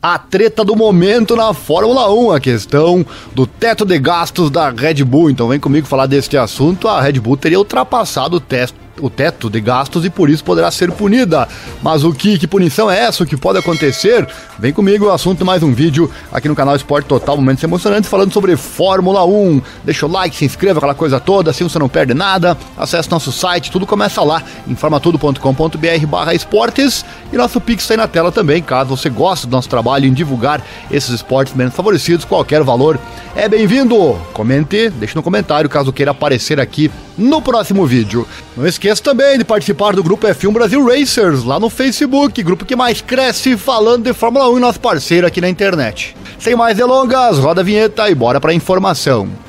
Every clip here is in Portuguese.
A treta do momento na Fórmula 1, a questão do teto de gastos da Red Bull. Então vem comigo falar deste assunto. A Red Bull teria ultrapassado o teto o teto de gastos e por isso poderá ser punida. Mas o que, que punição é essa? O que pode acontecer? Vem comigo, o assunto mais um vídeo aqui no canal Esporte Total, momentos emocionantes falando sobre Fórmula 1. Deixa o like, se inscreva, aquela coisa toda, assim você não perde nada. Acesse nosso site, tudo começa lá, informatudo.com.br barra esportes e nosso Pix está aí na tela também, caso você goste do nosso trabalho em divulgar esses esportes menos favorecidos, qualquer valor é bem-vindo. Comente, deixe no comentário caso queira aparecer aqui no próximo vídeo. Não esqueça também de participar do grupo F1 Brasil Racers lá no Facebook, grupo que mais cresce falando de Fórmula 1 e nosso parceiro aqui na internet. Sem mais delongas, roda a vinheta e bora para a informação.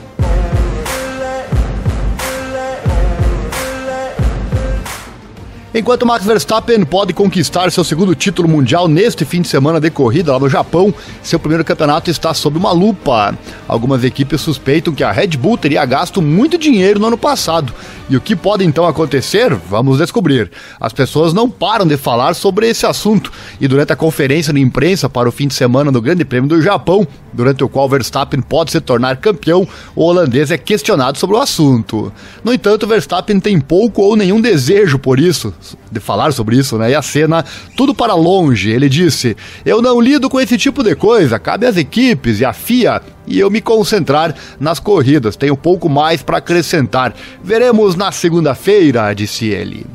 Enquanto Max Verstappen pode conquistar seu segundo título mundial neste fim de semana de corrida lá no Japão, seu primeiro campeonato está sob uma lupa. Algumas equipes suspeitam que a Red Bull teria gasto muito dinheiro no ano passado. E o que pode então acontecer? Vamos descobrir. As pessoas não param de falar sobre esse assunto e durante a conferência de imprensa para o fim de semana do Grande Prêmio do Japão, durante o qual Verstappen pode se tornar campeão, o holandês é questionado sobre o assunto. No entanto, Verstappen tem pouco ou nenhum desejo por isso de falar sobre isso, né? E a cena, tudo para longe. Ele disse: Eu não lido com esse tipo de coisa, cabe às equipes e à FIA e eu me concentrar nas corridas. Tenho pouco mais para acrescentar. Veremos na segunda-feira, disse ele.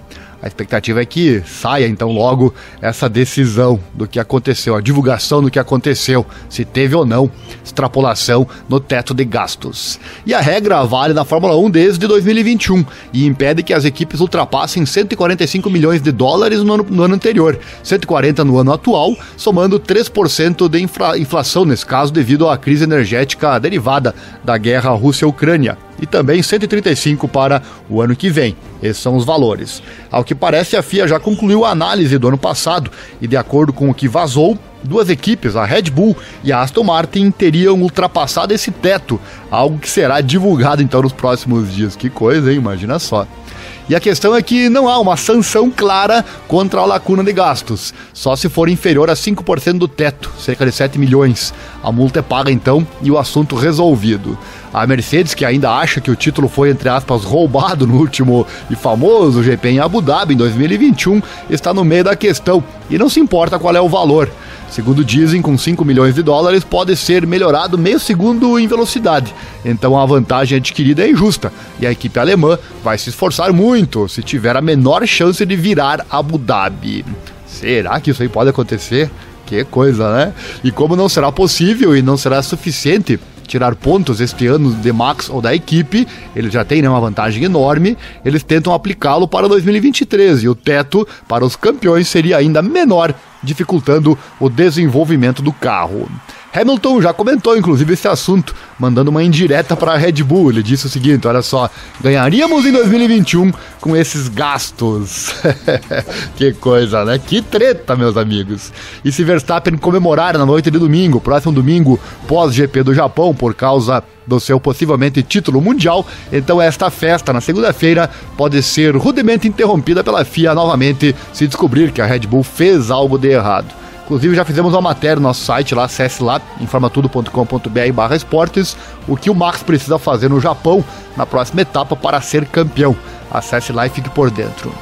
A expectativa é que saia então logo essa decisão do que aconteceu, a divulgação do que aconteceu, se teve ou não extrapolação no teto de gastos. E a regra vale na Fórmula 1 desde 2021 e impede que as equipes ultrapassem 145 milhões de dólares no ano, no ano anterior, 140 no ano atual, somando 3% de infla, inflação nesse caso devido à crise energética derivada da guerra Rússia-Ucrânia e também 135 para o ano que vem. Esses são os valores. Ao que parece, a FIA já concluiu a análise do ano passado e, de acordo com o que vazou, duas equipes, a Red Bull e a Aston Martin, teriam ultrapassado esse teto, algo que será divulgado então nos próximos dias. Que coisa, hein? Imagina só. E a questão é que não há uma sanção clara contra a lacuna de gastos, só se for inferior a 5% do teto, cerca de 7 milhões. A multa é paga então e o assunto resolvido. A Mercedes, que ainda acha que o título foi, entre aspas, roubado no último e famoso GP em Abu Dhabi em 2021, está no meio da questão e não se importa qual é o valor. Segundo dizem, com 5 milhões de dólares pode ser melhorado meio segundo em velocidade. Então a vantagem adquirida é injusta e a equipe alemã vai se esforçar muito se tiver a menor chance de virar Abu Dhabi. Será que isso aí pode acontecer? Que coisa, né? E como não será possível e não será suficiente tirar pontos este ano de Max ou da equipe, ele já tem né, uma vantagem enorme, eles tentam aplicá-lo para 2023 e o teto para os campeões seria ainda menor, dificultando o desenvolvimento do carro. Hamilton já comentou, inclusive, esse assunto, mandando uma indireta para a Red Bull. Ele disse o seguinte: olha só, ganharíamos em 2021 com esses gastos. que coisa, né? Que treta, meus amigos. E se Verstappen comemorar na noite de domingo, próximo domingo, pós-GP do Japão, por causa do seu possivelmente título mundial, então esta festa na segunda-feira pode ser rudemente interrompida pela FIA novamente se descobrir que a Red Bull fez algo de errado. Inclusive já fizemos uma matéria no nosso site lá, acesse lá, informatudo.com.br barra esportes, o que o Max precisa fazer no Japão na próxima etapa para ser campeão. Acesse lá e fique por dentro.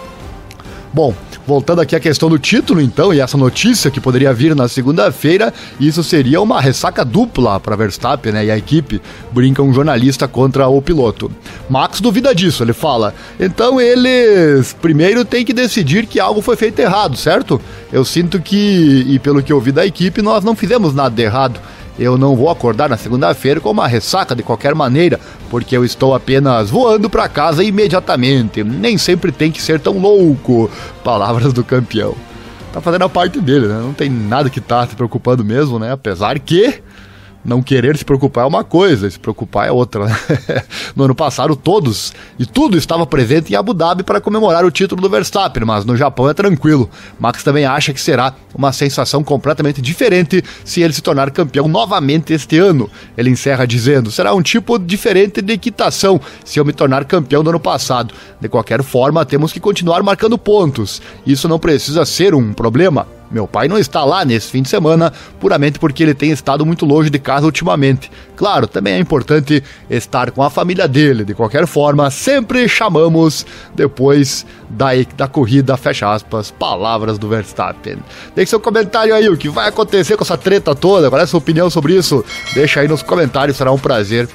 Bom, voltando aqui à questão do título, então, e essa notícia que poderia vir na segunda-feira, isso seria uma ressaca dupla para Verstappen né, e a equipe, brinca um jornalista contra o piloto. Max duvida disso, ele fala. Então eles primeiro têm que decidir que algo foi feito errado, certo? Eu sinto que, e pelo que eu vi da equipe, nós não fizemos nada de errado. Eu não vou acordar na segunda-feira com uma ressaca de qualquer maneira, porque eu estou apenas voando para casa imediatamente. Nem sempre tem que ser tão louco. Palavras do campeão. Tá fazendo a parte dele, né? Não tem nada que tá se preocupando mesmo, né? Apesar que não querer se preocupar é uma coisa, se preocupar é outra. Né? no ano passado, todos e tudo estava presente em Abu Dhabi para comemorar o título do Verstappen, mas no Japão é tranquilo. Max também acha que será uma sensação completamente diferente se ele se tornar campeão novamente este ano. Ele encerra dizendo: será um tipo diferente de equitação se eu me tornar campeão do ano passado. De qualquer forma, temos que continuar marcando pontos. Isso não precisa ser um problema Meu pai não está lá nesse fim de semana, puramente porque ele tem estado muito longe de casa ultimamente. Claro, também é importante estar com a família dele. De qualquer forma, sempre chamamos depois da, da corrida, fecha aspas, palavras do Verstappen. Deixe seu comentário aí, o que vai acontecer com essa treta toda, qual é a sua opinião sobre isso? Deixa aí nos comentários, será um prazer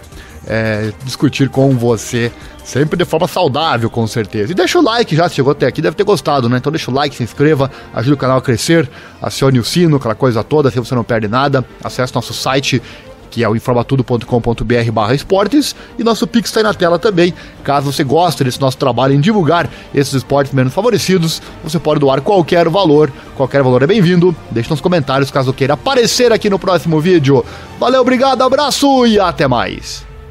é, discutir com você, sempre de forma saudável, com certeza. E deixa o like já, se chegou até aqui, deve ter gostado, né? Então deixa o like, se inscreva, ajude o canal a crescer, acione o sino, aquela coisa toda, assim você não perde nada. Acesse nosso site que é o informatudo.com.br barra esportes, e nosso Pix está aí na tela também. Caso você goste desse nosso trabalho em divulgar esses esportes menos favorecidos, você pode doar qualquer valor, qualquer valor é bem-vindo. Deixe nos comentários caso queira aparecer aqui no próximo vídeo. Valeu, obrigado, abraço e até mais!